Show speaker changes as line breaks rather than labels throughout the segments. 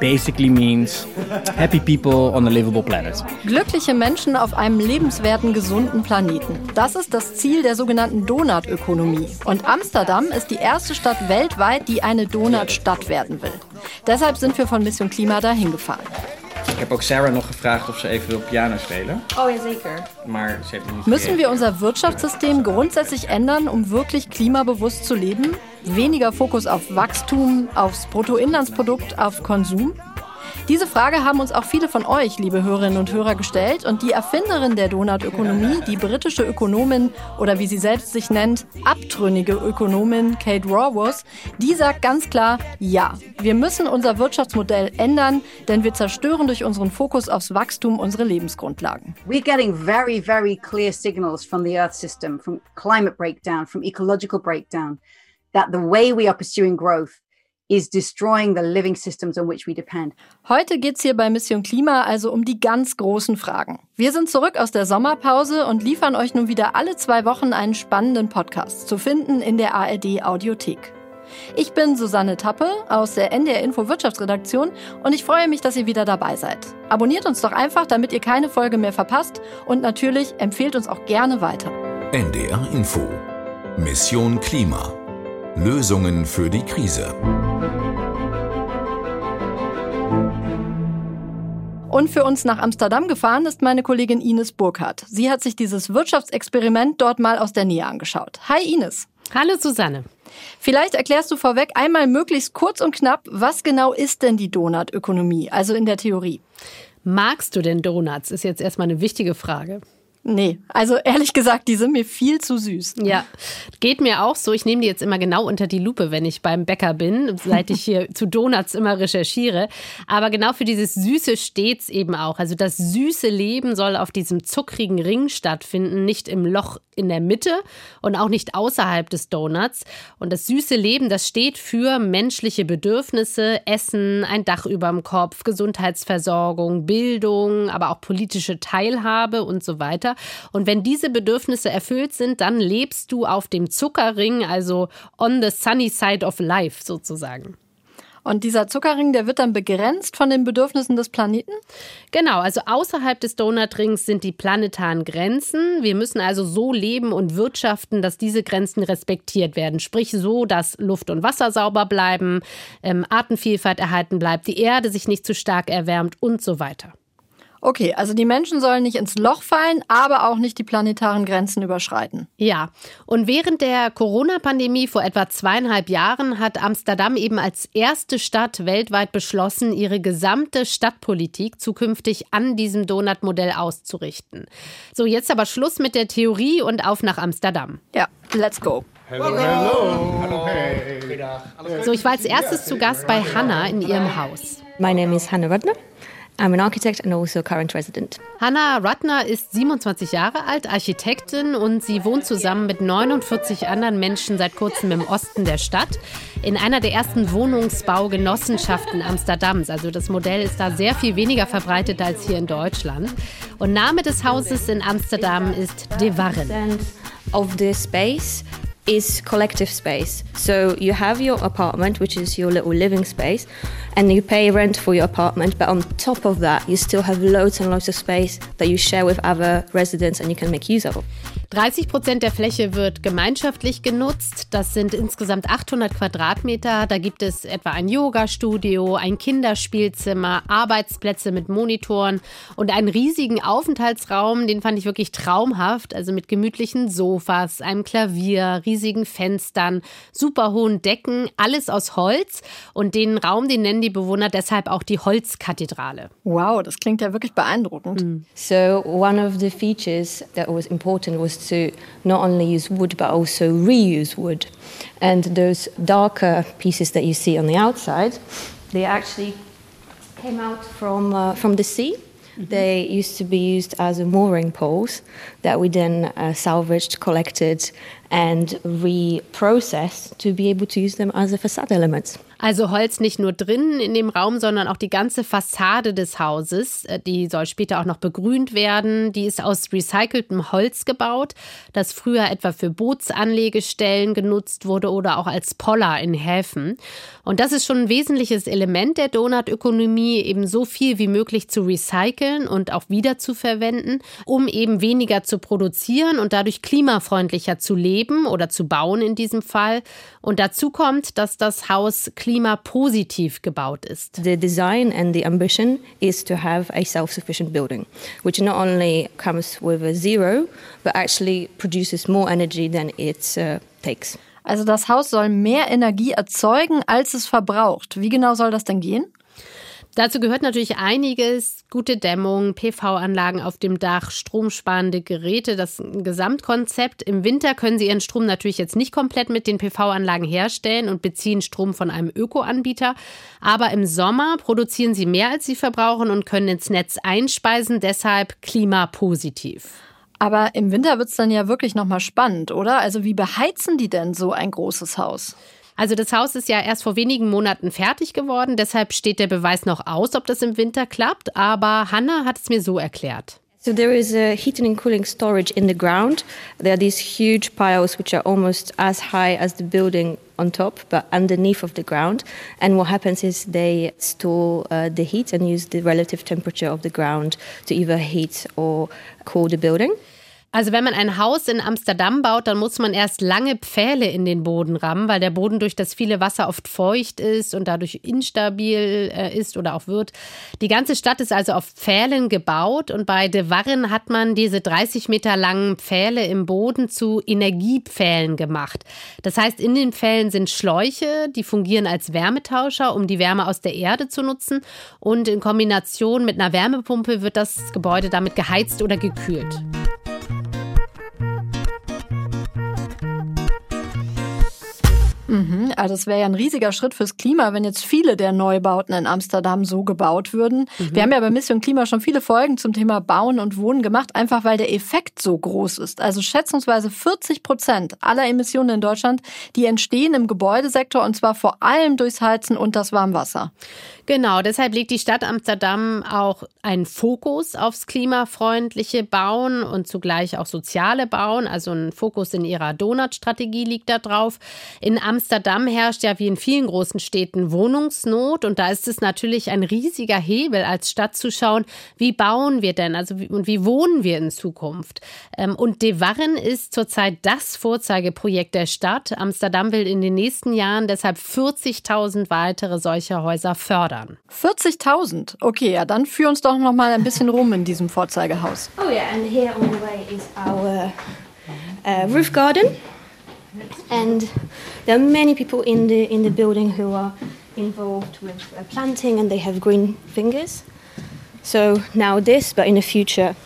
basically means happy people on a livable planet.
Glückliche Menschen auf einem lebenswerten, gesunden Planeten. Das ist das Ziel der sogenannten Donutökonomie. Und Amsterdam ist die erste Stadt weltweit, die eine Donutstadt werden will. Deshalb sind wir von Mission Klima dahin gefahren.
Ik heb ook Sarah nog gevraagd of ze even wil piano spelen.
Oh ja, zeker.
Maar ze heeft
Müssen wir unser Wirtschaftssystem grundsätzlich ändern, um wirklich klimabewusst zu leben? Weniger Fokus auf Wachstum, aufs Bruttoinlandsprodukt, auf Konsum? Diese Frage haben uns auch viele von euch, liebe Hörerinnen und Hörer, gestellt. Und die Erfinderin der Donutökonomie, die britische Ökonomin oder wie sie selbst sich nennt, abtrünnige Ökonomin Kate Raworth, die sagt ganz klar, ja, wir müssen unser Wirtschaftsmodell ändern, denn wir zerstören durch unseren Fokus aufs Wachstum unsere Lebensgrundlagen.
We're getting very, very clear signals from the Earth system, from climate breakdown, from ecological breakdown, that the way we are pursuing growth is destroying the living systems on which we depend.
Heute geht's hier bei Mission Klima also um die ganz großen Fragen. Wir sind zurück aus der Sommerpause und liefern euch nun wieder alle zwei Wochen einen spannenden Podcast zu finden in der ARD Audiothek. Ich bin Susanne Tappe aus der NDR Info Wirtschaftsredaktion und ich freue mich, dass ihr wieder dabei seid. Abonniert uns doch einfach, damit ihr keine Folge mehr verpasst und natürlich empfehlt uns auch gerne weiter.
NDR Info. Mission Klima. Lösungen für die Krise.
Und für uns nach Amsterdam gefahren ist meine Kollegin Ines Burkhardt. Sie hat sich dieses Wirtschaftsexperiment dort mal aus der Nähe angeschaut. Hi Ines.
Hallo Susanne.
Vielleicht erklärst du vorweg einmal möglichst kurz und knapp, was genau ist denn die Donutökonomie, also in der Theorie?
Magst du denn Donuts? Ist jetzt erstmal eine wichtige Frage.
Nee, also ehrlich gesagt, die sind mir viel zu süß.
Ja, geht mir auch so. Ich nehme die jetzt immer genau unter die Lupe, wenn ich beim Bäcker bin, seit ich hier zu Donuts immer recherchiere. Aber genau für dieses Süße steht's eben auch. Also das süße Leben soll auf diesem zuckrigen Ring stattfinden, nicht im Loch in der Mitte und auch nicht außerhalb des Donuts. Und das süße Leben, das steht für menschliche Bedürfnisse, Essen, ein Dach überm Kopf, Gesundheitsversorgung, Bildung, aber auch politische Teilhabe und so weiter. Und wenn diese Bedürfnisse erfüllt sind, dann lebst du auf dem Zuckerring, also on the sunny side of life sozusagen.
Und dieser Zuckerring, der wird dann begrenzt von den Bedürfnissen des Planeten?
Genau, also außerhalb des Donutrings sind die planetaren Grenzen. Wir müssen also so leben und wirtschaften, dass diese Grenzen respektiert werden. Sprich so, dass Luft und Wasser sauber bleiben, ähm, Artenvielfalt erhalten bleibt, die Erde sich nicht zu stark erwärmt und so weiter.
Okay, also die Menschen sollen nicht ins Loch fallen, aber auch nicht die planetaren Grenzen überschreiten.
Ja, und während der Corona-Pandemie vor etwa zweieinhalb Jahren hat Amsterdam eben als erste Stadt weltweit beschlossen, ihre gesamte Stadtpolitik zukünftig an diesem Donut-Modell auszurichten. So, jetzt aber Schluss mit der Theorie und auf nach Amsterdam.
Ja, let's go.
So, ich war als erstes zu Gast bei Hannah in ihrem Haus.
My name is Hannah Rudner. I'm an architect and also current resident.
Hannah Rudner ist 27 Jahre alt, Architektin und sie wohnt zusammen mit 49 anderen Menschen seit kurzem im Osten der Stadt in einer der ersten Wohnungsbaugenossenschaften Amsterdams. Also das Modell ist da sehr viel weniger verbreitet als hier in Deutschland. Und Name des Hauses in Amsterdam ist De Warren.
Of the space is collective space. So you have your apartment, which is your little living space, and you pay rent for your apartment. But on top of that, you still have loads and loads of space that you share with other residents and you can make use of.
30 Prozent der Fläche wird gemeinschaftlich genutzt. Das sind insgesamt 800 Quadratmeter. Da gibt es etwa ein Yoga-Studio, ein Kinderspielzimmer, Arbeitsplätze mit Monitoren und einen riesigen Aufenthaltsraum. Den fand ich wirklich traumhaft. Also mit gemütlichen Sofas, einem Klavier, riesigen Fenstern, super hohen Decken, alles aus Holz. Und den Raum, den nennen die Bewohner deshalb auch die Holzkathedrale.
Wow, das klingt ja wirklich beeindruckend.
So one of the features that was important was to not only use wood but also reuse wood. And those darker pieces that you see on the outside, they actually came out from uh, from the sea. They used to be used as a mooring poles that we then uh, salvaged, collected, and reprocessed to be able to use them as a facade elements.
Also Holz nicht nur drinnen in dem Raum, sondern auch die ganze Fassade des Hauses. Äh, die soll später auch noch begrünt werden. Die ist aus recyceltem Holz gebaut, das früher etwa für Bootsanlegestellen genutzt wurde oder auch als Poller in Häfen. Und das ist schon ein wesentliches Element der Donutökonomie, eben so viel wie möglich zu recyceln und auch wiederzuverwenden, um eben weniger zu produzieren und dadurch klimafreundlicher zu leben oder zu bauen in diesem Fall. Und dazu kommt, dass das Haus klimapositiv gebaut ist.
The design and the ambition is to have a self-sufficient building, which not only comes with a zero, but actually produces more energy than it uh, takes.
Also das Haus soll mehr Energie erzeugen, als es verbraucht. Wie genau soll das denn gehen?
Dazu gehört natürlich einiges, gute Dämmung, PV-Anlagen auf dem Dach, stromsparende Geräte, das Gesamtkonzept. Im Winter können Sie Ihren Strom natürlich jetzt nicht komplett mit den PV-Anlagen herstellen und beziehen Strom von einem Öko-Anbieter. Aber im Sommer produzieren Sie mehr, als Sie verbrauchen und können ins Netz einspeisen, deshalb klimapositiv.
Aber im Winter wird es dann ja wirklich nochmal spannend, oder? Also wie beheizen die denn so ein großes Haus?
Also das Haus ist ja erst vor wenigen Monaten fertig geworden, deshalb steht der Beweis noch aus, ob das im Winter klappt. Aber Hannah hat es mir so erklärt.
So there is a heating and cooling storage in the ground. There are these huge piles which are almost as high as the building on top, but underneath of the ground. And what happens is they store uh, the heat and use the relative temperature of the ground to either heat or cool the building.
Also wenn man ein Haus in Amsterdam baut, dann muss man erst lange Pfähle in den Boden rammen, weil der Boden durch das viele Wasser oft feucht ist und dadurch instabil äh, ist oder auch wird. Die ganze Stadt ist also auf Pfählen gebaut und bei De Warren hat man diese 30 Meter langen Pfähle im Boden zu Energiepfählen gemacht. Das heißt, in den Pfählen sind Schläuche, die fungieren als Wärmetauscher, um die Wärme aus der Erde zu nutzen und in Kombination mit einer Wärmepumpe wird das Gebäude damit geheizt oder gekühlt.
Mhm, also es wäre ja ein riesiger Schritt fürs Klima, wenn jetzt viele der Neubauten in Amsterdam so gebaut würden. Mhm. Wir haben ja bei Mission Klima schon viele Folgen zum Thema Bauen und Wohnen gemacht, einfach weil der Effekt so groß ist. Also schätzungsweise 40 Prozent aller Emissionen in Deutschland, die entstehen im Gebäudesektor und zwar vor allem durchs Heizen und das Warmwasser.
Genau, deshalb legt die Stadt Amsterdam auch einen Fokus aufs klimafreundliche Bauen und zugleich auch soziale Bauen. Also ein Fokus in ihrer Donut-Strategie liegt da drauf. In Amsterdam herrscht ja wie in vielen großen Städten Wohnungsnot und da ist es natürlich ein riesiger Hebel als Stadt zu schauen, wie bauen wir denn, also wie, und wie wohnen wir in Zukunft. Ähm, und De Warren ist zurzeit das Vorzeigeprojekt der Stadt. Amsterdam will in den nächsten Jahren deshalb 40.000 weitere solcher Häuser fördern fördern.
40.000? Okay, ja, dann führ uns doch noch mal ein bisschen rum in diesem Vorzeigehaus.
Oh yeah, and here on the way is our uh, roof garden. And there are many people in the in the building who are involved with uh, planting and they have green fingers. So now this, but in the future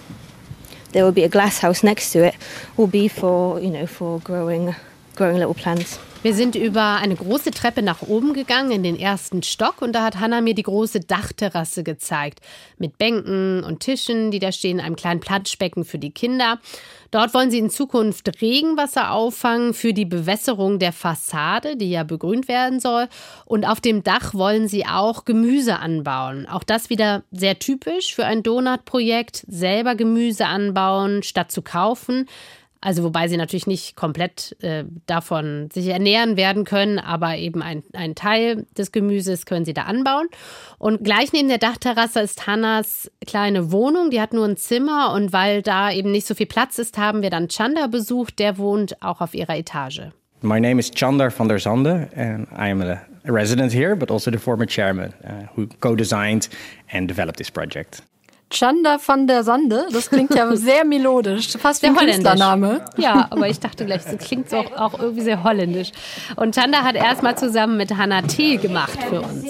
there will be a glass house next to it, will be for, you know, for growing growing little plants.
Wir sind über eine große Treppe nach oben gegangen in den ersten Stock und da hat Hannah mir die große Dachterrasse gezeigt. Mit Bänken und Tischen, die da stehen, einem kleinen Planschbecken für die Kinder. Dort wollen sie in Zukunft Regenwasser auffangen für die Bewässerung der Fassade, die ja begrünt werden soll. Und auf dem Dach wollen sie auch Gemüse anbauen. Auch das wieder sehr typisch für ein Donut-Projekt. Selber Gemüse anbauen, statt zu kaufen. Also wobei sie natürlich nicht komplett äh, davon sich ernähren werden können, aber eben ein, ein Teil des Gemüses können sie da anbauen. Und gleich neben der Dachterrasse ist Hannas kleine Wohnung, die hat nur ein Zimmer und weil da eben nicht so viel Platz ist, haben wir dann Chanda besucht, der wohnt auch auf ihrer Etage.
My name is Chandar van der Zande and I am a resident here, but also the former chairman uh, who co-designed and developed this project.
Chanda van der Sande, das klingt ja sehr melodisch, fast wie ein Künstlername.
Ja, aber ich dachte gleich, das klingt auch, auch irgendwie sehr holländisch. Und Chanda hat erstmal zusammen mit Hannah Tee gemacht für uns.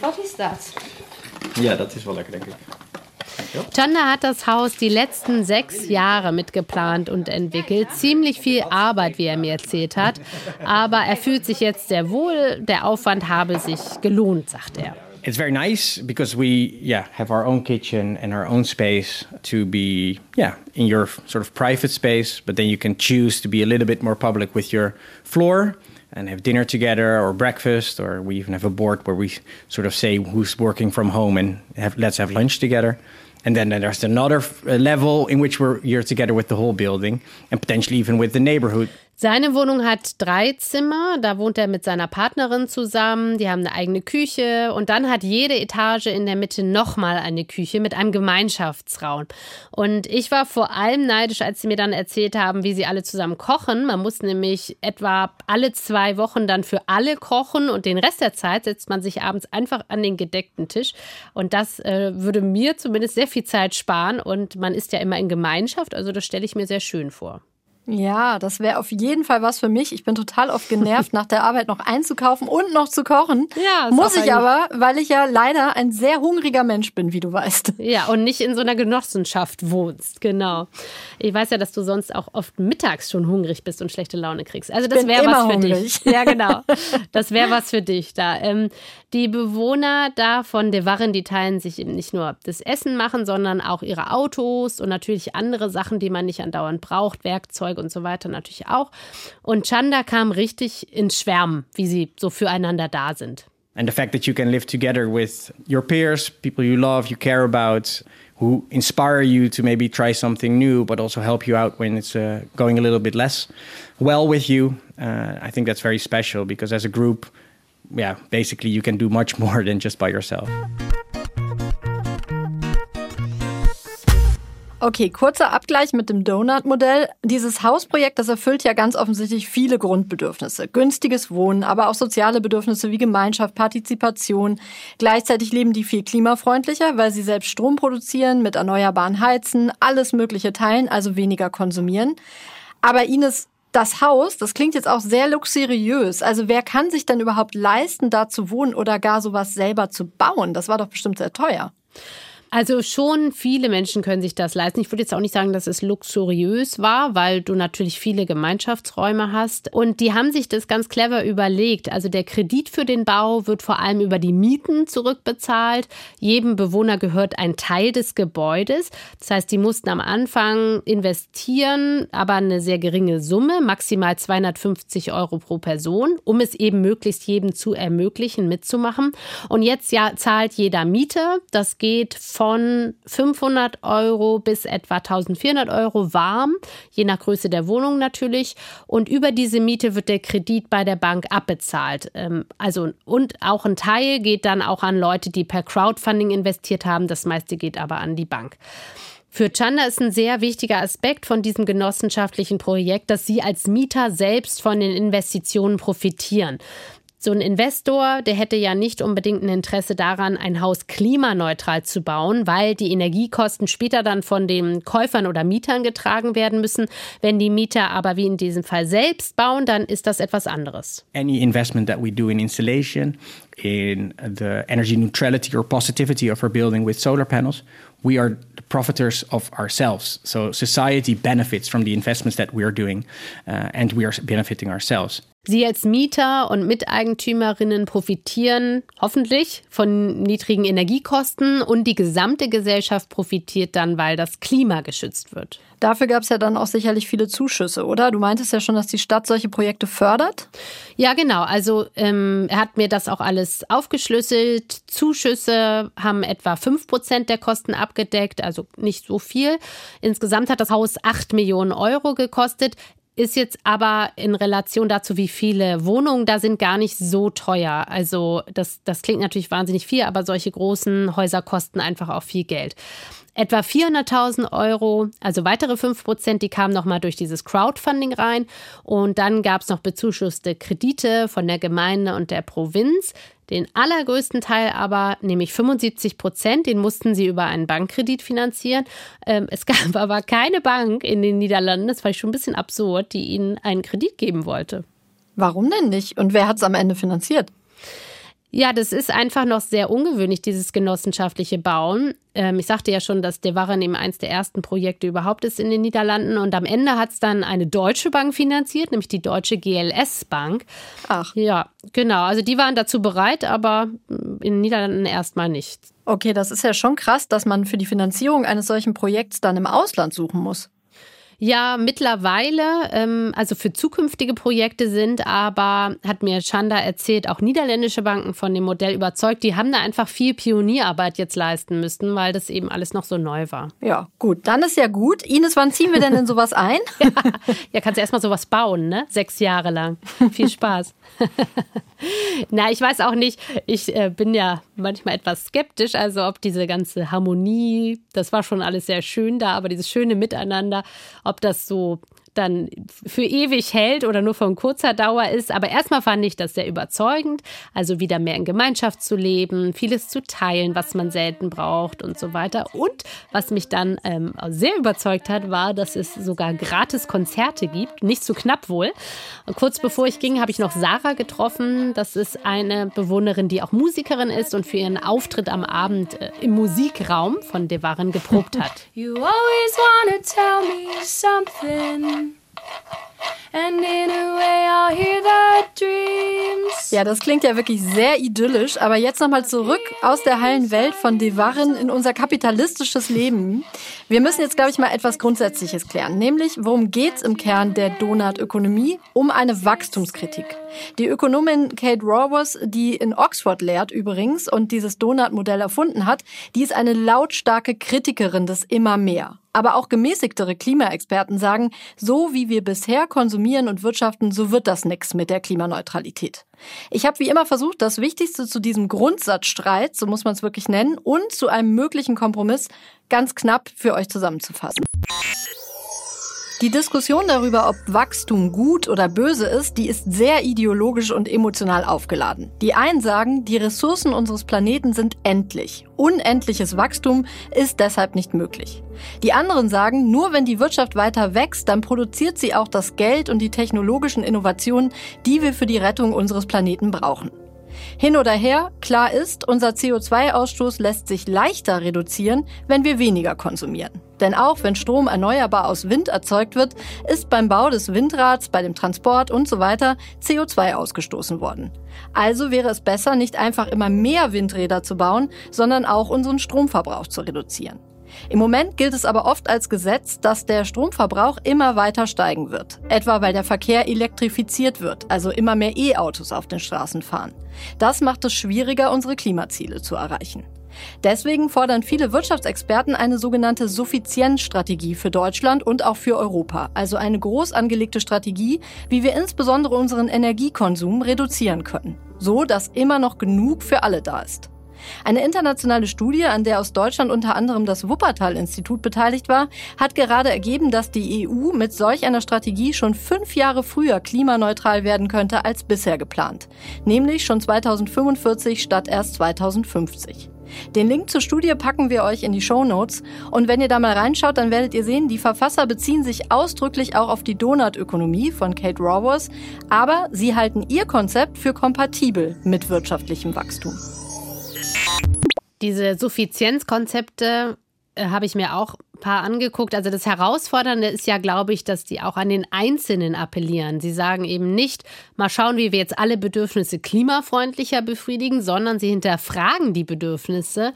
Was ist das?
Ja, das ist lecker, denke ich.
Chanda hat das Haus die letzten sechs Jahre mitgeplant und entwickelt. Ziemlich viel Arbeit, wie er mir erzählt hat. Aber er fühlt sich jetzt sehr wohl. Der Aufwand habe sich gelohnt, sagt er.
It's very nice because we yeah have our own kitchen and our own space to be yeah in your sort of private space but then you can choose to be a little bit more public with your floor and have dinner together or breakfast or we even have a board where we sort of say who's working from home and have, let's have lunch together. And then there's another level in which we're you're together with the whole building and potentially even with the neighborhood
Seine Wohnung hat drei Zimmer. Da wohnt er mit seiner Partnerin zusammen. Die haben eine eigene Küche. Und dann hat jede Etage in der Mitte nochmal eine Küche mit einem Gemeinschaftsraum. Und ich war vor allem neidisch, als sie mir dann erzählt haben, wie sie alle zusammen kochen. Man muss nämlich etwa alle zwei Wochen dann für alle kochen. Und den Rest der Zeit setzt man sich abends einfach an den gedeckten Tisch. Und das äh, würde mir zumindest sehr viel Zeit sparen. Und man ist ja immer in Gemeinschaft. Also das stelle ich mir sehr schön vor.
Ja, das wäre auf jeden Fall was für mich. Ich bin total oft genervt, nach der Arbeit noch einzukaufen und noch zu kochen. Ja, muss ich aber, weil ich ja leider ein sehr hungriger Mensch bin, wie du weißt.
Ja, und nicht in so einer Genossenschaft wohnst, genau. Ich weiß ja, dass du sonst auch oft mittags schon hungrig bist und schlechte Laune kriegst. Also das wäre was für hungrig. dich. Ja, genau. Das wäre was für dich da. Ähm, die Bewohner da von De Warren, die teilen sich eben nicht nur das Essen machen, sondern auch ihre Autos und natürlich andere Sachen, die man nicht andauernd braucht, Werkzeuge und so weiter natürlich auch. Und Chanda kam richtig ins Schwärmen, wie sie so füreinander da sind.
And the fact that you can live together with your peers, people you love, you care about, who inspire you to maybe try something new, but also help you out when it's uh, going a little bit less well with you. Uh, I think that's very special because as a group, yeah, basically you can do much more than just by yourself.
Okay, kurzer Abgleich mit dem Donut-Modell. Dieses Hausprojekt, das erfüllt ja ganz offensichtlich viele Grundbedürfnisse. Günstiges Wohnen, aber auch soziale Bedürfnisse wie Gemeinschaft, Partizipation. Gleichzeitig leben die viel klimafreundlicher, weil sie selbst Strom produzieren, mit erneuerbaren Heizen, alles Mögliche teilen, also weniger konsumieren. Aber Ines, das Haus, das klingt jetzt auch sehr luxuriös. Also wer kann sich denn überhaupt leisten, da zu wohnen oder gar sowas selber zu bauen? Das war doch bestimmt sehr teuer.
Also schon viele Menschen können sich das leisten. Ich würde jetzt auch nicht sagen, dass es luxuriös war, weil du natürlich viele Gemeinschaftsräume hast. Und die haben sich das ganz clever überlegt. Also der Kredit für den Bau wird vor allem über die Mieten zurückbezahlt. Jedem Bewohner gehört ein Teil des Gebäudes. Das heißt, die mussten am Anfang investieren, aber eine sehr geringe Summe, maximal 250 Euro pro Person, um es eben möglichst jedem zu ermöglichen, mitzumachen. Und jetzt ja zahlt jeder Miete. Das geht von 500 Euro bis etwa 1400 Euro warm, je nach Größe der Wohnung natürlich. Und über diese Miete wird der Kredit bei der Bank abbezahlt. Ähm, also, und auch ein Teil geht dann auch an Leute, die per Crowdfunding investiert haben. Das meiste geht aber an die Bank. Für Chanda ist ein sehr wichtiger Aspekt von diesem genossenschaftlichen Projekt, dass sie als Mieter selbst von den Investitionen profitieren. So ein Investor, der hätte ja nicht unbedingt ein Interesse daran, ein Haus klimaneutral zu bauen, weil die Energiekosten später dann von den Käufern oder Mietern getragen werden müssen. Wenn die Mieter aber wie in diesem Fall selbst bauen, dann ist das etwas anderes.
Any investment that we do in installation, in the energy neutrality or positivity of our building with solar panels, we are the profiters of ourselves. So society benefits from the investments that we are doing uh, and we are benefiting ourselves.
Sie als Mieter und Miteigentümerinnen profitieren hoffentlich von niedrigen Energiekosten und die gesamte Gesellschaft profitiert dann, weil das Klima geschützt wird.
Dafür gab es ja dann auch sicherlich viele Zuschüsse, oder? Du meintest ja schon, dass die Stadt solche Projekte fördert.
Ja, genau. Also ähm, er hat mir das auch alles aufgeschlüsselt. Zuschüsse haben etwa 5 Prozent der Kosten abgedeckt, also nicht so viel. Insgesamt hat das Haus 8 Millionen Euro gekostet ist jetzt aber in Relation dazu, wie viele Wohnungen da sind, gar nicht so teuer. Also das, das klingt natürlich wahnsinnig viel, aber solche großen Häuser kosten einfach auch viel Geld. Etwa 400.000 Euro, also weitere 5 Prozent, die kamen nochmal durch dieses Crowdfunding rein. Und dann gab es noch bezuschusste Kredite von der Gemeinde und der Provinz. Den allergrößten Teil aber, nämlich 75 Prozent, den mussten sie über einen Bankkredit finanzieren. Ähm, es gab aber keine Bank in den Niederlanden, das war schon ein bisschen absurd, die ihnen einen Kredit geben wollte.
Warum denn nicht? Und wer hat es am Ende finanziert?
Ja, das ist einfach noch sehr ungewöhnlich, dieses genossenschaftliche Bauen. Ähm, ich sagte ja schon, dass der Waren eben eins der ersten Projekte überhaupt ist in den Niederlanden. Und am Ende hat es dann eine deutsche Bank finanziert, nämlich die deutsche GLS Bank.
Ach.
Ja, genau. Also die waren dazu bereit, aber in den Niederlanden erstmal nicht.
Okay, das ist ja schon krass, dass man für die Finanzierung eines solchen Projekts dann im Ausland suchen muss.
Ja, mittlerweile, ähm, also für zukünftige Projekte sind aber, hat mir Chanda erzählt, auch niederländische Banken von dem Modell überzeugt. Die haben da einfach viel Pionierarbeit jetzt leisten müssten, weil das eben alles noch so neu war.
Ja, gut. Dann ist ja gut. Ines, wann ziehen wir denn in sowas ein?
ja, ja kannst du erstmal sowas bauen, ne? Sechs Jahre lang. Viel Spaß. Na, ich weiß auch nicht. Ich äh, bin ja manchmal etwas skeptisch, also ob diese ganze Harmonie, das war schon alles sehr schön da, aber dieses schöne Miteinander, ob das so dann für ewig hält oder nur von kurzer Dauer ist. Aber erstmal fand ich das sehr überzeugend. Also wieder mehr in Gemeinschaft zu leben, vieles zu teilen, was man selten braucht und so weiter. Und was mich dann ähm, sehr überzeugt hat, war, dass es sogar gratis Konzerte gibt. Nicht zu knapp wohl. Und kurz bevor ich ging, habe ich noch Sarah getroffen. Das ist eine Bewohnerin, die auch Musikerin ist und für ihren Auftritt am Abend äh, im Musikraum von Devaren geprobt hat. You always wanna tell me something.
And in a way I'll hear the dreams. Ja, das klingt ja wirklich sehr idyllisch, aber jetzt nochmal zurück aus der heilen Welt von Devarren in unser kapitalistisches Leben. Wir müssen jetzt, glaube ich, mal etwas Grundsätzliches klären, nämlich worum geht's im Kern der Donut-Ökonomie? Um eine Wachstumskritik. Die Ökonomin Kate Raworth, die in Oxford lehrt übrigens und dieses Donut-Modell erfunden hat, die ist eine lautstarke Kritikerin des immer mehr. Aber auch gemäßigtere Klimaexperten sagen, so wie wir bisher konsumieren und wirtschaften, so wird das nichts mit der Klimaneutralität. Ich habe wie immer versucht, das Wichtigste zu diesem Grundsatzstreit, so muss man es wirklich nennen, und zu einem möglichen Kompromiss ganz knapp für euch zusammenzufassen. Die Diskussion darüber, ob Wachstum gut oder böse ist, die ist sehr ideologisch und emotional aufgeladen. Die einen sagen, die Ressourcen unseres Planeten sind endlich. Unendliches Wachstum ist deshalb nicht möglich. Die anderen sagen, nur wenn die Wirtschaft weiter wächst, dann produziert sie auch das Geld und die technologischen Innovationen, die wir für die Rettung unseres Planeten brauchen. Hin oder her, klar ist, unser CO2-Ausstoß lässt sich leichter reduzieren, wenn wir weniger konsumieren. Denn auch wenn Strom erneuerbar aus Wind erzeugt wird, ist beim Bau des Windrads, bei dem Transport und so weiter CO2 ausgestoßen worden. Also wäre es besser, nicht einfach immer mehr Windräder zu bauen, sondern auch unseren Stromverbrauch zu reduzieren. Im Moment gilt es aber oft als Gesetz, dass der Stromverbrauch immer weiter steigen wird. Etwa weil der Verkehr elektrifiziert wird, also immer mehr E-Autos auf den Straßen fahren. Das macht es schwieriger, unsere Klimaziele zu erreichen. Deswegen fordern viele Wirtschaftsexperten eine sogenannte Suffizienzstrategie für Deutschland und auch für Europa, also eine groß angelegte Strategie, wie wir insbesondere unseren Energiekonsum reduzieren können, so dass immer noch genug für alle da ist. Eine internationale Studie, an der aus Deutschland unter anderem das Wuppertal-Institut beteiligt war, hat gerade ergeben, dass die EU mit solch einer Strategie schon fünf Jahre früher klimaneutral werden könnte als bisher geplant. Nämlich schon 2045 statt erst 2050. Den Link zur Studie packen wir euch in die Show Notes. Und wenn ihr da mal reinschaut, dann werdet ihr sehen, die Verfasser beziehen sich ausdrücklich auch auf die Donutökonomie von Kate Raworth, aber sie halten ihr Konzept für kompatibel mit wirtschaftlichem Wachstum.
Diese Suffizienzkonzepte äh, habe ich mir auch ein paar angeguckt. Also das Herausfordernde ist ja, glaube ich, dass die auch an den Einzelnen appellieren. Sie sagen eben nicht, mal schauen, wie wir jetzt alle Bedürfnisse klimafreundlicher befriedigen, sondern sie hinterfragen die Bedürfnisse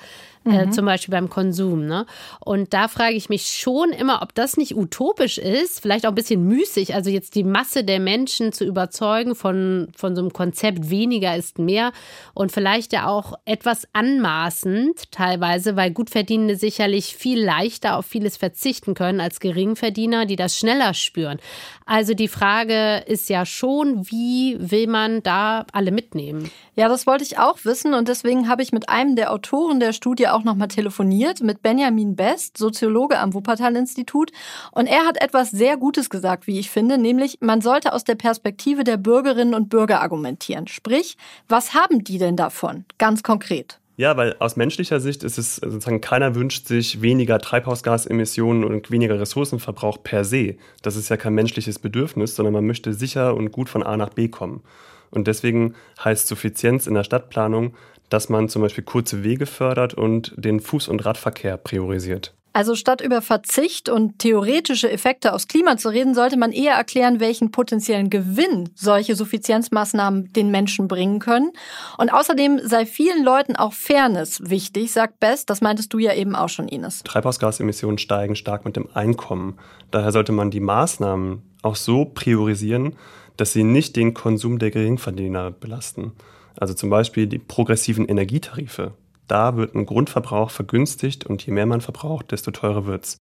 äh, mhm. zum Beispiel beim Konsum. Ne? Und da frage ich mich schon immer, ob das nicht utopisch ist, vielleicht auch ein bisschen müßig, also jetzt die Masse der Menschen zu überzeugen von, von so einem Konzept weniger ist mehr und vielleicht ja auch etwas anmaßend teilweise, weil Gutverdienende sicherlich viel leichter auf vieles verzichten können als Geringverdiener, die das schneller spüren. Also die Frage ist ja schon, wie will man da alle mitnehmen?
Ja, das wollte ich auch wissen und deswegen habe ich mit einem der Autoren der Studie auch nochmal telefoniert, mit Benjamin Best, Soziologe am Wuppertal-Institut. Und er hat etwas sehr Gutes gesagt, wie ich finde, nämlich man sollte aus der Perspektive der Bürgerinnen und Bürger argumentieren. Sprich, was haben die denn davon? Ganz konkret.
Ja, weil aus menschlicher Sicht ist es sozusagen, keiner wünscht sich weniger Treibhausgasemissionen und weniger Ressourcenverbrauch per se. Das ist ja kein menschliches Bedürfnis, sondern man möchte sicher und gut von A nach B kommen. Und deswegen heißt Suffizienz in der Stadtplanung, dass man zum Beispiel kurze Wege fördert und den Fuß- und Radverkehr priorisiert.
Also statt über Verzicht und theoretische Effekte aufs Klima zu reden, sollte man eher erklären, welchen potenziellen Gewinn solche Suffizienzmaßnahmen den Menschen bringen können. Und außerdem sei vielen Leuten auch Fairness wichtig, sagt Best. Das meintest du ja eben auch schon, Ines.
Treibhausgasemissionen steigen stark mit dem Einkommen. Daher sollte man die Maßnahmen auch so priorisieren, dass sie nicht den Konsum der Geringverdiener belasten. Also zum Beispiel die progressiven Energietarife. Da wird ein Grundverbrauch vergünstigt und je mehr man verbraucht, desto teurer wird's.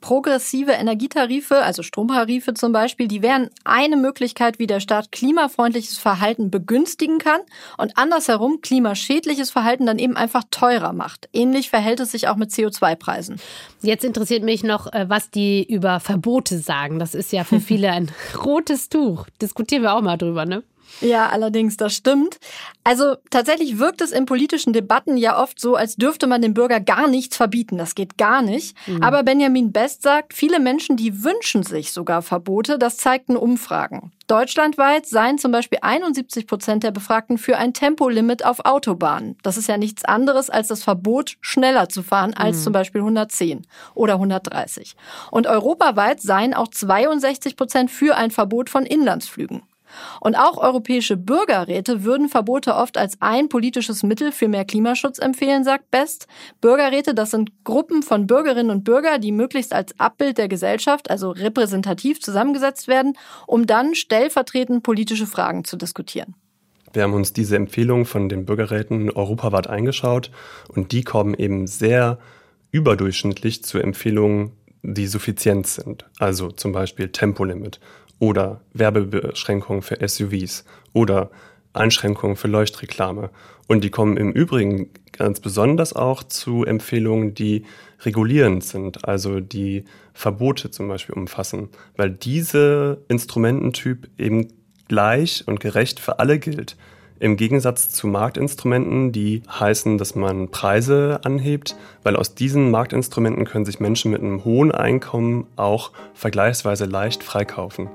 Progressive Energietarife, also Stromtarife zum Beispiel, die wären eine Möglichkeit, wie der Staat klimafreundliches Verhalten begünstigen kann und andersherum klimaschädliches Verhalten dann eben einfach teurer macht. Ähnlich verhält es sich auch mit CO2-Preisen.
Jetzt interessiert mich noch, äh, was die über Verbote sagen. Das ist ja für viele ein rotes Tuch. Diskutieren wir auch mal drüber, ne?
Ja, allerdings, das stimmt. Also tatsächlich wirkt es in politischen Debatten ja oft so, als dürfte man dem Bürger gar nichts verbieten. Das geht gar nicht. Mhm. Aber Benjamin Best sagt, viele Menschen, die wünschen sich sogar Verbote. Das zeigten Umfragen. Deutschlandweit seien zum Beispiel 71 Prozent der Befragten für ein Tempolimit auf Autobahnen. Das ist ja nichts anderes als das Verbot, schneller zu fahren als mhm. zum Beispiel 110 oder 130. Und europaweit seien auch 62 Prozent für ein Verbot von Inlandsflügen. Und auch europäische Bürgerräte würden Verbote oft als ein politisches Mittel für mehr Klimaschutz empfehlen, sagt Best. Bürgerräte, das sind Gruppen von Bürgerinnen und Bürgern, die möglichst als Abbild der Gesellschaft, also repräsentativ zusammengesetzt werden, um dann stellvertretend politische Fragen zu diskutieren.
Wir haben uns diese Empfehlungen von den Bürgerräten europaweit eingeschaut und die kommen eben sehr überdurchschnittlich zu Empfehlungen, die suffizient sind. Also zum Beispiel Tempolimit oder Werbebeschränkungen für SUVs oder Einschränkungen für Leuchtreklame. Und die kommen im Übrigen ganz besonders auch zu Empfehlungen, die regulierend sind, also die Verbote zum Beispiel umfassen, weil diese Instrumententyp eben gleich und gerecht für alle gilt. Im Gegensatz zu Marktinstrumenten, die heißen, dass man Preise anhebt, weil aus diesen Marktinstrumenten können sich Menschen mit einem hohen Einkommen auch vergleichsweise leicht freikaufen.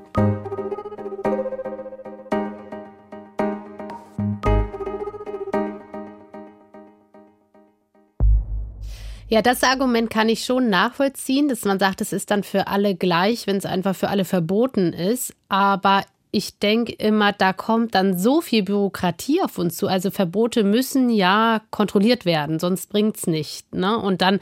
Ja, das Argument kann ich schon nachvollziehen, dass man sagt, es ist dann für alle gleich, wenn es einfach für alle verboten ist. Aber ich denke immer, da kommt dann so viel Bürokratie auf uns zu. Also Verbote müssen ja kontrolliert werden, sonst bringt es nicht. Ne? Und dann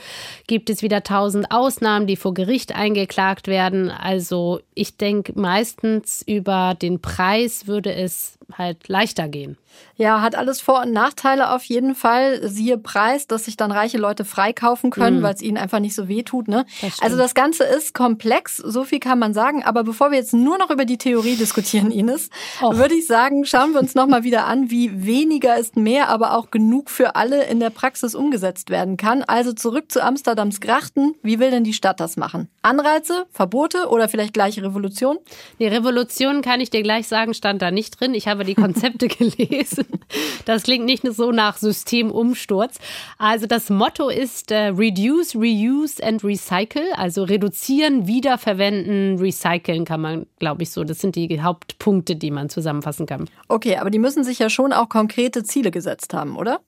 gibt es wieder tausend Ausnahmen, die vor Gericht eingeklagt werden. Also ich denke, meistens über den Preis würde es halt leichter gehen.
Ja, hat alles Vor- und Nachteile auf jeden Fall. Siehe Preis, dass sich dann reiche Leute freikaufen können, mhm. weil es ihnen einfach nicht so weh tut. Ne? Das also das Ganze ist komplex, so viel kann man sagen. Aber bevor wir jetzt nur noch über die Theorie diskutieren, Ines, Och. würde ich sagen, schauen wir uns nochmal wieder an, wie weniger ist mehr, aber auch genug für alle in der Praxis umgesetzt werden kann. Also zurück zu Amsterdams Grachten. Wie will denn die Stadt das machen? Anreize, Verbote oder vielleicht gleiche Revolution?
Die Revolution kann ich dir gleich sagen, stand da nicht drin. Ich habe die Konzepte gelesen. Das klingt nicht so nach Systemumsturz. Also das Motto ist äh, Reduce, Reuse and Recycle. Also reduzieren, wiederverwenden, recyceln kann man, glaube ich, so. Das sind die Hauptpunkte, die man zusammenfassen kann.
Okay, aber die müssen sich ja schon auch konkrete Ziele gesetzt haben, oder?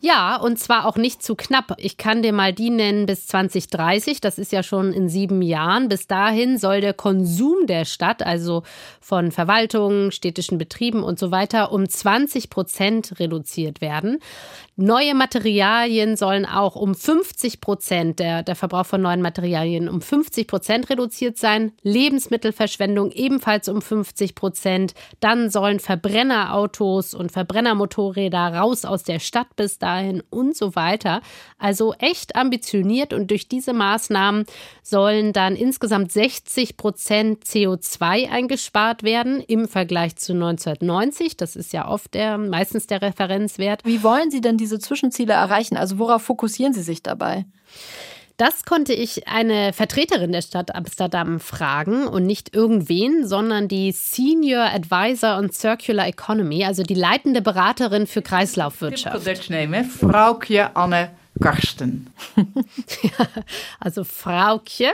Ja, und zwar auch nicht zu knapp. Ich kann dir mal die nennen bis 2030. Das ist ja schon in sieben Jahren. Bis dahin soll der Konsum der Stadt, also von Verwaltungen, städtischen Betrieben und so weiter, um 20 Prozent reduziert werden. Neue Materialien sollen auch um 50 Prozent, der, der Verbrauch von neuen Materialien um 50 Prozent reduziert sein. Lebensmittelverschwendung ebenfalls um 50 Prozent. Dann sollen Verbrennerautos und Verbrennermotorräder raus aus der Stadt bis dahin und so weiter. Also echt ambitioniert und durch diese Maßnahmen sollen dann insgesamt 60 Prozent CO2 eingespart werden im Vergleich zu 1990. Das ist ja oft der, meistens der Referenzwert.
Wie wollen Sie denn diese Zwischenziele erreichen? Also worauf fokussieren Sie sich dabei?
Das konnte ich eine Vertreterin der Stadt Amsterdam fragen und nicht irgendwen, sondern die Senior Advisor on Circular Economy, also die leitende Beraterin für Kreislaufwirtschaft.
Frauke Anne Karsten.
also Fraukje,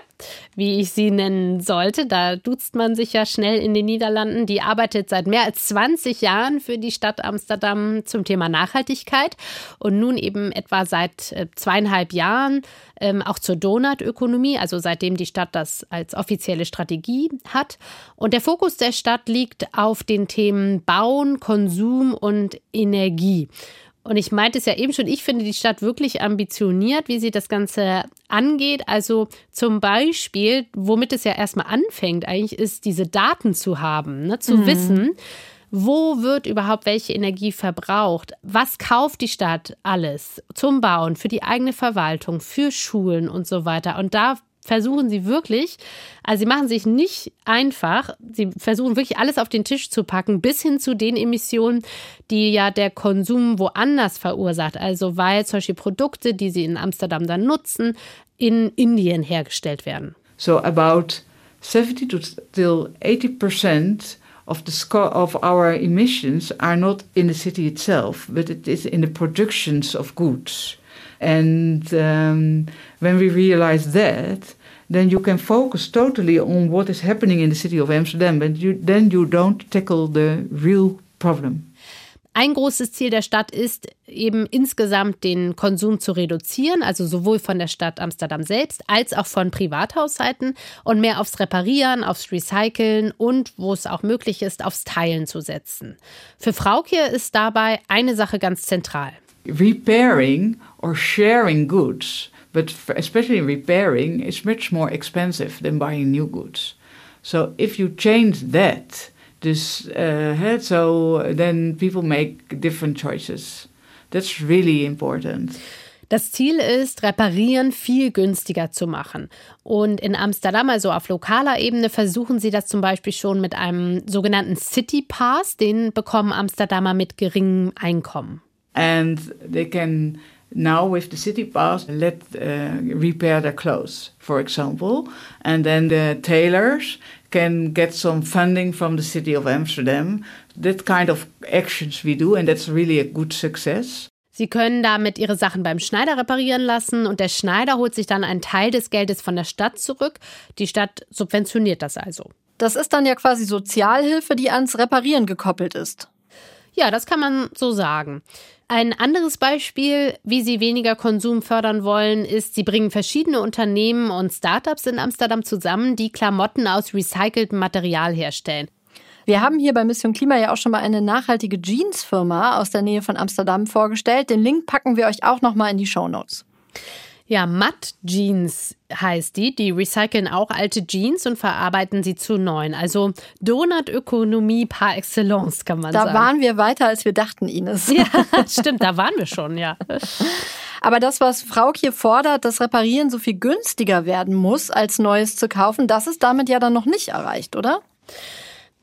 wie ich sie nennen sollte. Da duzt man sich ja schnell in den Niederlanden. Die arbeitet seit mehr als 20 Jahren für die Stadt Amsterdam zum Thema Nachhaltigkeit und nun eben etwa seit äh, zweieinhalb Jahren ähm, auch zur Donutökonomie, also seitdem die Stadt das als offizielle Strategie hat. Und der Fokus der Stadt liegt auf den Themen Bauen, Konsum und Energie. Und ich meinte es ja eben schon, ich finde die Stadt wirklich ambitioniert, wie sie das Ganze angeht. Also zum Beispiel, womit es ja erstmal anfängt, eigentlich ist, diese Daten zu haben, ne? zu mhm. wissen, wo wird überhaupt welche Energie verbraucht? Was kauft die Stadt alles zum Bauen, für die eigene Verwaltung, für Schulen und so weiter? Und da versuchen sie wirklich, also sie machen sich nicht einfach, sie versuchen wirklich alles auf den Tisch zu packen, bis hin zu den Emissionen, die ja der Konsum woanders verursacht. Also weil zum Beispiel Produkte, die sie in Amsterdam dann nutzen, in Indien hergestellt werden.
So about 70 to till 80 percent of the score of our emissions are not in the city itself, but it is in the productions of goods. And um, when we realize that, then you can focus totally on what is happening in the city of Amsterdam, and you, then you don't tackle the real problem.
Ein großes Ziel der Stadt ist eben insgesamt den Konsum zu reduzieren, also sowohl von der Stadt Amsterdam selbst als auch von Privathaushalten und mehr aufs Reparieren, aufs Recyceln und, wo es auch möglich ist, aufs Teilen zu setzen. Für Frauke ist dabei eine Sache ganz zentral.
repairing or sharing goods, but especially repairing, is much more expensive than buying new goods. So if you change that, this uh, so then people make different choices. That's really important.
Das Ziel ist, Reparieren viel günstiger zu machen. Und in Amsterdam, also auf lokaler Ebene, versuchen sie das zum Beispiel schon mit einem sogenannten City Pass. Den bekommen Amsterdamer mit geringem Einkommen.
and they can now with the city pass let uh, repair their clothes for example and then the tailors can get some funding from the city of amsterdam that kind of actions we do and that's really a good success
Sie können damit ihre Sachen beim Schneider reparieren lassen und der Schneider holt sich dann einen Teil des Geldes von der Stadt zurück. Die Stadt subventioniert das also.
Das ist dann ja quasi Sozialhilfe, die ans Reparieren gekoppelt ist.
Ja, das kann man so sagen. Ein anderes Beispiel, wie sie weniger Konsum fördern wollen, ist, sie bringen verschiedene Unternehmen und Startups in Amsterdam zusammen, die Klamotten aus recyceltem Material herstellen.
Wir haben hier bei Mission Klima ja auch schon mal eine nachhaltige Jeans-Firma aus der Nähe von Amsterdam vorgestellt. Den Link packen wir euch auch noch mal in die Show Notes.
Ja, Matt Jeans heißt die. Die recyceln auch alte Jeans und verarbeiten sie zu neuen. Also Donutökonomie par excellence, kann man
da
sagen.
Da waren wir weiter, als wir dachten, Ines.
Ja, stimmt, da waren wir schon, ja.
Aber das, was Frau hier fordert, dass Reparieren so viel günstiger werden muss, als Neues zu kaufen, das ist damit ja dann noch nicht erreicht, oder?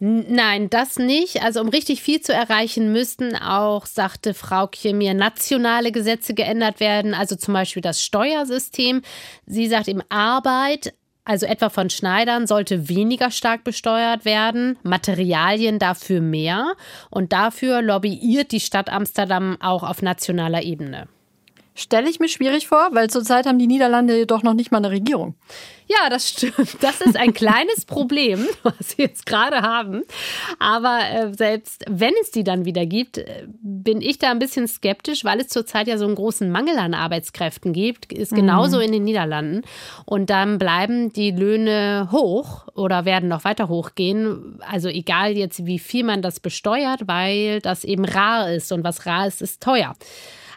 Nein, das nicht. Also um richtig viel zu erreichen, müssten auch, sagte Frau mir, nationale Gesetze geändert werden, also zum Beispiel das Steuersystem. Sie sagt eben Arbeit, also etwa von Schneidern, sollte weniger stark besteuert werden, Materialien dafür mehr. Und dafür lobbyiert die Stadt Amsterdam auch auf nationaler Ebene.
Stelle ich mir schwierig vor, weil zurzeit haben die Niederlande jedoch noch nicht mal eine Regierung.
Ja, das stimmt. Das ist ein kleines Problem, was wir jetzt gerade haben. Aber äh, selbst wenn es die dann wieder gibt, äh, bin ich da ein bisschen skeptisch, weil es zurzeit ja so einen großen Mangel an Arbeitskräften gibt. Ist genauso mhm. in den Niederlanden. Und dann bleiben die Löhne hoch oder werden noch weiter hochgehen. Also egal jetzt, wie viel man das besteuert, weil das eben rar ist. Und was rar ist, ist teuer.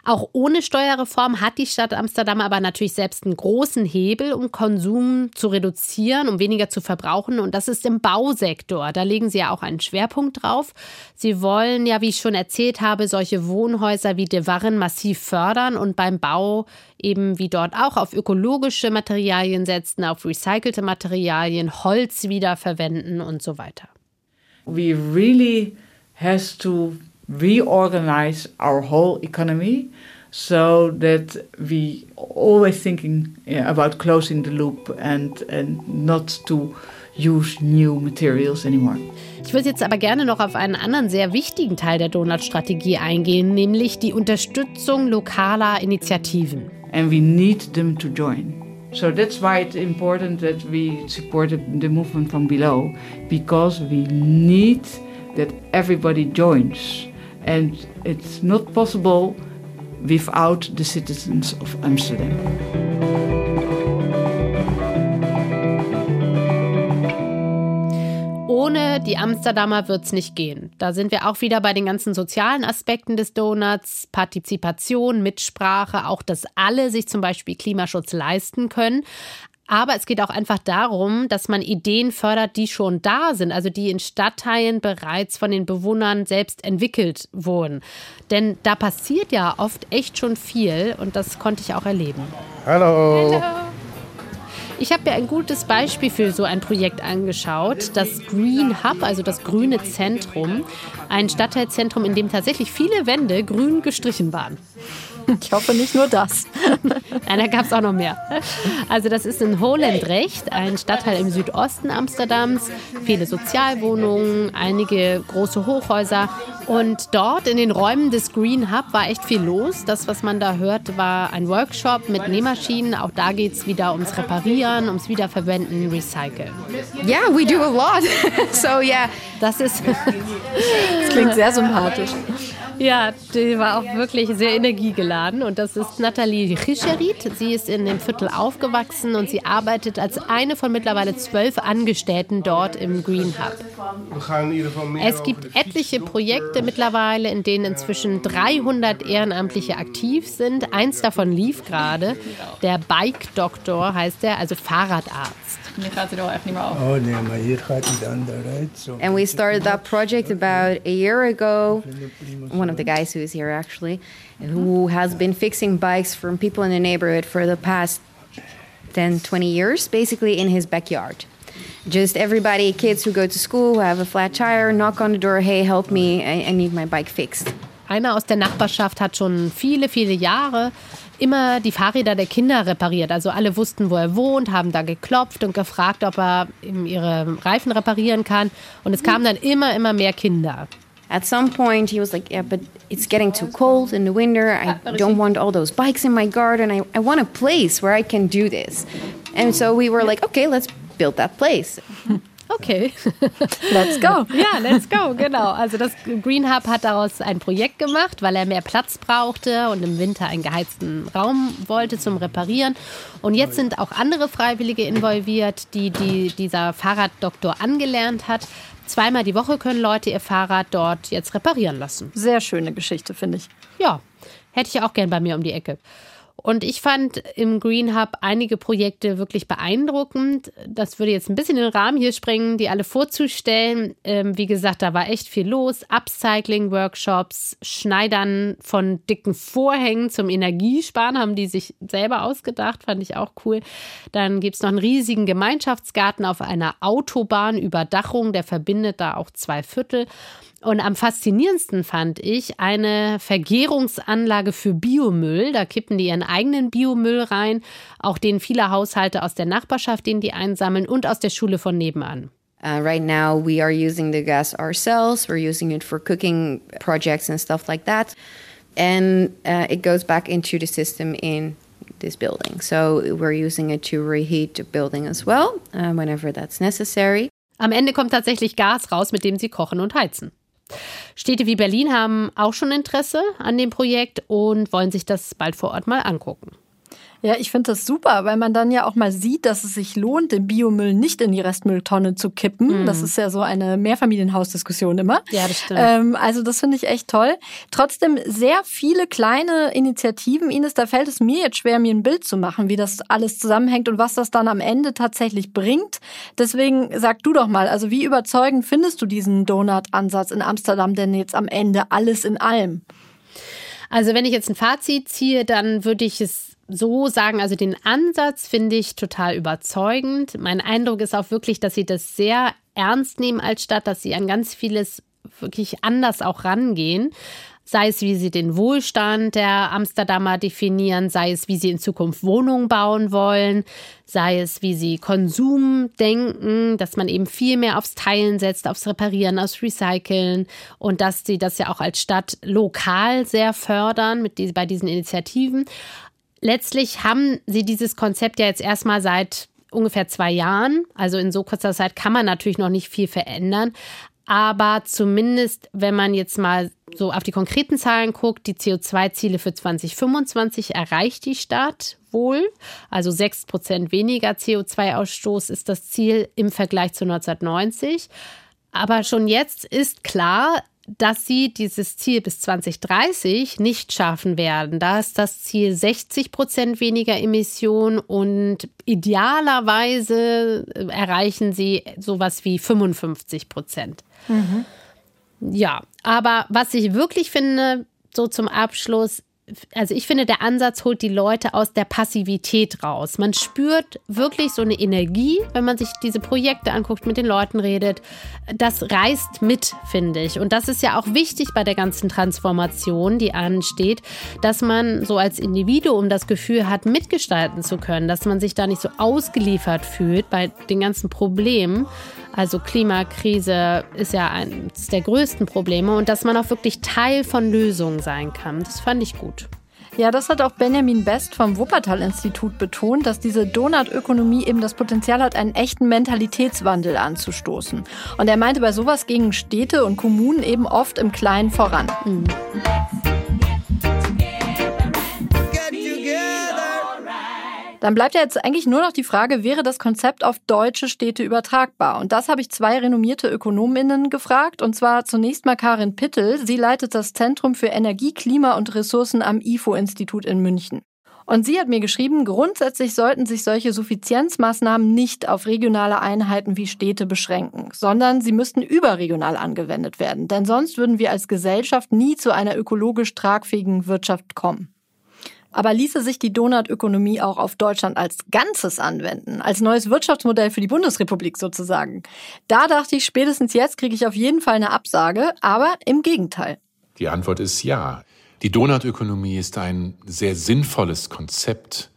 Auch ohne Steuerreform hat die Stadt Amsterdam aber natürlich selbst einen großen Hebel, um Konsum zu reduzieren, um weniger zu verbrauchen. Und das ist im Bausektor. Da legen sie ja auch einen Schwerpunkt drauf. Sie wollen ja, wie ich schon erzählt habe, solche Wohnhäuser wie De Warren massiv fördern und beim Bau eben wie dort auch auf ökologische Materialien setzen, auf recycelte Materialien, Holz wiederverwenden und so weiter.
We really has to reorganize our whole economy so that we always thinking about closing the loop and, and not to use new materials anymore.
Ich würde jetzt aber gerne noch auf einen anderen sehr wichtigen Teil der Donut-Strategie eingehen, nämlich die Unterstützung lokaler Initiativen.
And we need them to join. So that's why it's important that we support the movement from below, because we need that everybody joins. And it's not possible without the citizens of Amsterdam.
Ohne die Amsterdamer wird es nicht gehen. Da sind wir auch wieder bei den ganzen sozialen Aspekten des Donuts, Partizipation, Mitsprache, auch dass alle sich zum Beispiel Klimaschutz leisten können. Aber es geht auch einfach darum, dass man Ideen fördert, die schon da sind, also die in Stadtteilen bereits von den Bewohnern selbst entwickelt wurden. Denn da passiert ja oft echt schon viel und das konnte ich auch erleben.
Hallo.
Hallo. Ich habe mir ein gutes Beispiel für so ein Projekt angeschaut, das Green Hub, also das grüne Zentrum, ein Stadtteilzentrum, in dem tatsächlich viele Wände grün gestrichen waren.
Ich hoffe nicht nur das.
Nein, da gab es auch noch mehr. Also das ist in Holendrecht, ein Stadtteil im Südosten Amsterdams. Viele Sozialwohnungen, einige große Hochhäuser. Und dort in den Räumen des Green Hub war echt viel los. Das, was man da hört, war ein Workshop mit Nähmaschinen. Auch da geht es wieder ums Reparieren, ums Wiederverwenden, Recyceln.
Yeah, we do a lot. so yeah.
Das ist...
das klingt sehr sympathisch.
Ja, die war auch wirklich sehr energiegeladen. Und das ist Nathalie Rischerit. Sie ist in dem Viertel aufgewachsen und sie arbeitet als eine von mittlerweile zwölf Angestellten dort im Green Hub. Es gibt etliche Projekte mittlerweile, in denen inzwischen 300 Ehrenamtliche aktiv sind. Eins davon lief gerade. Der Bike Doctor heißt er, also Fahrradarzt.
Mir gaat het echt niet meer af. Oh nee, maar hier gaat het anderuit. And we started that project about a year ago. One of the guys who is here actually, who has been fixing bikes from people in the neighborhood for the past 10, 20 years, basically in his backyard. Just everybody, kids who go to school, who have a flat tire, knock on the door, hey, help me, I, I need my bike fixed.
Einer aus der Nachbarschaft hat schon viele, viele Jahre immer die Fahrräder der Kinder repariert. Also alle wussten, wo er wohnt, haben da geklopft und gefragt, ob er ihre Reifen reparieren kann. Und es kamen dann immer, immer mehr Kinder.
At some point, he was like, Yeah, but it's getting too cold in the winter. I don't want all those bikes in my garden. I, I want a place where I can do this. And so we were like, Okay, let's build that place.
Okay.
Let's go.
Ja, let's go, genau. Also das Green Hub hat daraus ein Projekt gemacht, weil er mehr Platz brauchte und im Winter einen geheizten Raum wollte zum Reparieren. Und jetzt sind auch andere Freiwillige involviert, die, die dieser Fahrraddoktor angelernt hat. Zweimal die Woche können Leute ihr Fahrrad dort jetzt reparieren lassen.
Sehr schöne Geschichte, finde ich.
Ja, hätte ich auch gern bei mir um die Ecke. Und ich fand im Green Hub einige Projekte wirklich beeindruckend. Das würde jetzt ein bisschen den Rahmen hier sprengen, die alle vorzustellen. Ähm, wie gesagt, da war echt viel los. Upcycling-Workshops, Schneidern von dicken Vorhängen zum Energiesparen haben die sich selber ausgedacht, fand ich auch cool. Dann gibt es noch einen riesigen Gemeinschaftsgarten auf einer Autobahnüberdachung, der verbindet da auch zwei Viertel. Und am faszinierendsten fand ich eine Vergärungsanlage für Biomüll. Da kippen die ihren eigenen Biomüll rein, auch den viele Haushalte aus der Nachbarschaft, den die einsammeln und aus der Schule von nebenan.
Uh, right now, we are using the gas ourselves. We're using it for cooking projects and stuff like that. And uh, it goes back into the system in this building. So we're using it to reheat the building as well, uh, whenever that's necessary.
Am Ende kommt tatsächlich Gas raus, mit dem sie kochen und heizen. Städte wie Berlin haben auch schon Interesse an dem Projekt und wollen sich das bald vor Ort mal angucken.
Ja, ich finde das super, weil man dann ja auch mal sieht, dass es sich lohnt, den Biomüll nicht in die Restmülltonne zu kippen. Mhm. Das ist ja so eine Mehrfamilienhausdiskussion immer.
Ja, das stimmt.
Ähm, also das finde ich echt toll. Trotzdem sehr viele kleine Initiativen. Ines, da fällt es mir jetzt schwer, mir ein Bild zu machen, wie das alles zusammenhängt und was das dann am Ende tatsächlich bringt. Deswegen sag du doch mal, also wie überzeugend findest du diesen Donut-Ansatz in Amsterdam denn jetzt am Ende alles in allem?
Also wenn ich jetzt ein Fazit ziehe, dann würde ich es so sagen, also den Ansatz finde ich total überzeugend. Mein Eindruck ist auch wirklich, dass sie das sehr ernst nehmen als Stadt, dass sie an ganz vieles wirklich anders auch rangehen. sei es wie sie den Wohlstand der Amsterdamer definieren, sei es wie sie in Zukunft Wohnungen bauen wollen, sei es wie sie Konsum denken, dass man eben viel mehr aufs Teilen setzt, aufs Reparieren, aufs Recyceln und dass sie das ja auch als Stadt lokal sehr fördern mit bei diesen Initiativen. Letztlich haben sie dieses Konzept ja jetzt erstmal seit ungefähr zwei Jahren. Also in so kurzer Zeit kann man natürlich noch nicht viel verändern. Aber zumindest, wenn man jetzt mal so auf die konkreten Zahlen guckt, die CO2-Ziele für 2025 erreicht die Stadt wohl. Also 6 Prozent weniger CO2-Ausstoß ist das Ziel im Vergleich zu 1990. Aber schon jetzt ist klar, dass sie dieses Ziel bis 2030 nicht schaffen werden. Da ist das Ziel 60 Prozent weniger Emissionen und idealerweise erreichen sie sowas wie 55 Prozent. Mhm. Ja, aber was ich wirklich finde, so zum Abschluss, also ich finde, der Ansatz holt die Leute aus der Passivität raus. Man spürt wirklich so eine Energie, wenn man sich diese Projekte anguckt, mit den Leuten redet. Das reißt mit, finde ich. Und das ist ja auch wichtig bei der ganzen Transformation, die ansteht, dass man so als Individuum das Gefühl hat, mitgestalten zu können, dass man sich da nicht so ausgeliefert fühlt bei den ganzen Problemen. Also Klimakrise ist ja eines der größten Probleme und dass man auch wirklich Teil von Lösungen sein kann. Das fand ich gut.
Ja, das hat auch Benjamin Best vom Wuppertal-Institut betont, dass diese Donutökonomie eben das Potenzial hat, einen echten Mentalitätswandel anzustoßen. Und er meinte bei sowas gegen Städte und Kommunen eben oft im Kleinen voran. Mhm. Dann bleibt ja jetzt eigentlich nur noch die Frage, wäre das Konzept auf deutsche Städte übertragbar? Und das habe ich zwei renommierte Ökonominnen gefragt. Und zwar zunächst mal Karin Pittel. Sie leitet das Zentrum für Energie, Klima und Ressourcen am IFO-Institut in München. Und sie hat mir geschrieben, grundsätzlich sollten sich solche Suffizienzmaßnahmen nicht auf regionale Einheiten wie Städte beschränken, sondern sie müssten überregional angewendet werden. Denn sonst würden wir als Gesellschaft nie zu einer ökologisch tragfähigen Wirtschaft kommen. Aber ließe sich die Donutökonomie auch auf Deutschland als Ganzes anwenden, als neues Wirtschaftsmodell für die Bundesrepublik sozusagen? Da dachte ich, spätestens jetzt kriege ich auf jeden Fall eine Absage, aber im Gegenteil.
Die Antwort ist ja. Die Donutökonomie ist ein sehr sinnvolles Konzept,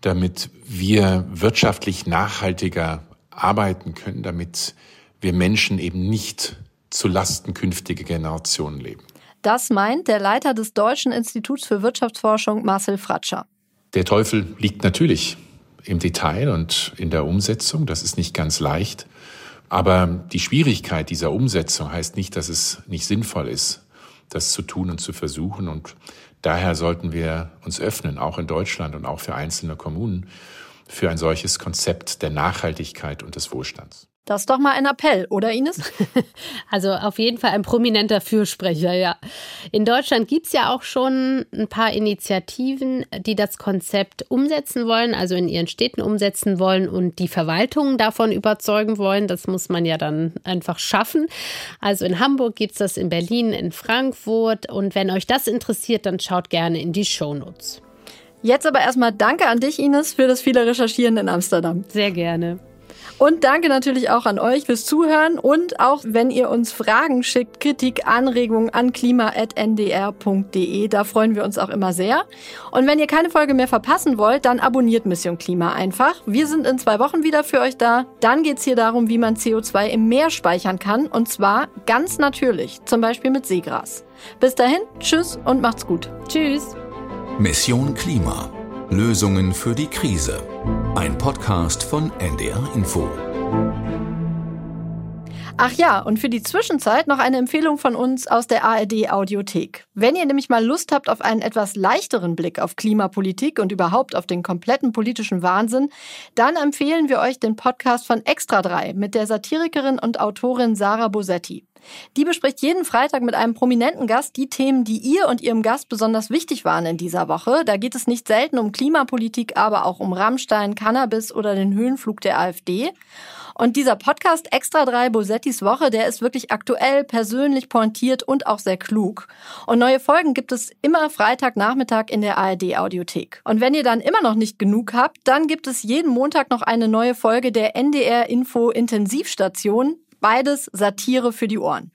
damit wir wirtschaftlich nachhaltiger arbeiten können, damit wir Menschen eben nicht zu Lasten künftiger Generationen leben.
Das meint der Leiter des Deutschen Instituts für Wirtschaftsforschung Marcel Fratscher.
Der Teufel liegt natürlich im Detail und in der Umsetzung. Das ist nicht ganz leicht. Aber die Schwierigkeit dieser Umsetzung heißt nicht, dass es nicht sinnvoll ist, das zu tun und zu versuchen. Und daher sollten wir uns öffnen, auch in Deutschland und auch für einzelne Kommunen, für ein solches Konzept der Nachhaltigkeit und des Wohlstands.
Das ist doch mal ein Appell, oder Ines?
Also auf jeden Fall ein prominenter Fürsprecher, ja. In Deutschland gibt es ja auch schon ein paar Initiativen, die das Konzept umsetzen wollen, also in ihren Städten umsetzen wollen und die Verwaltungen davon überzeugen wollen. Das muss man ja dann einfach schaffen. Also in Hamburg gibt es das, in Berlin, in Frankfurt. Und wenn euch das interessiert, dann schaut gerne in die Shownotes.
Jetzt aber erstmal danke an dich, Ines, für das viele Recherchieren in Amsterdam.
Sehr gerne.
Und danke natürlich auch an euch fürs Zuhören und auch wenn ihr uns Fragen schickt, Kritik, Anregungen an klima.ndr.de. Da freuen wir uns auch immer sehr. Und wenn ihr keine Folge mehr verpassen wollt, dann abonniert Mission Klima einfach. Wir sind in zwei Wochen wieder für euch da. Dann geht's hier darum, wie man CO2 im Meer speichern kann. Und zwar ganz natürlich, zum Beispiel mit Seegras. Bis dahin, tschüss und macht's gut.
Tschüss.
Mission Klima. Lösungen für die Krise. Ein Podcast von NDR Info.
Ach ja, und für die Zwischenzeit noch eine Empfehlung von uns aus der ARD Audiothek. Wenn ihr nämlich mal Lust habt auf einen etwas leichteren Blick auf Klimapolitik und überhaupt auf den kompletten politischen Wahnsinn, dann empfehlen wir euch den Podcast von Extra 3 mit der Satirikerin und Autorin Sarah Bosetti. Die bespricht jeden Freitag mit einem prominenten Gast die Themen, die ihr und ihrem Gast besonders wichtig waren in dieser Woche. Da geht es nicht selten um Klimapolitik, aber auch um Rammstein, Cannabis oder den Höhenflug der AfD. Und dieser Podcast Extra 3 Bosettis Woche, der ist wirklich aktuell, persönlich pointiert und auch sehr klug. Und neue Folgen gibt es immer Freitagnachmittag in der ARD Audiothek. Und wenn ihr dann immer noch nicht genug habt, dann gibt es jeden Montag noch eine neue Folge der NDR Info Intensivstation. Beides Satire für die Ohren.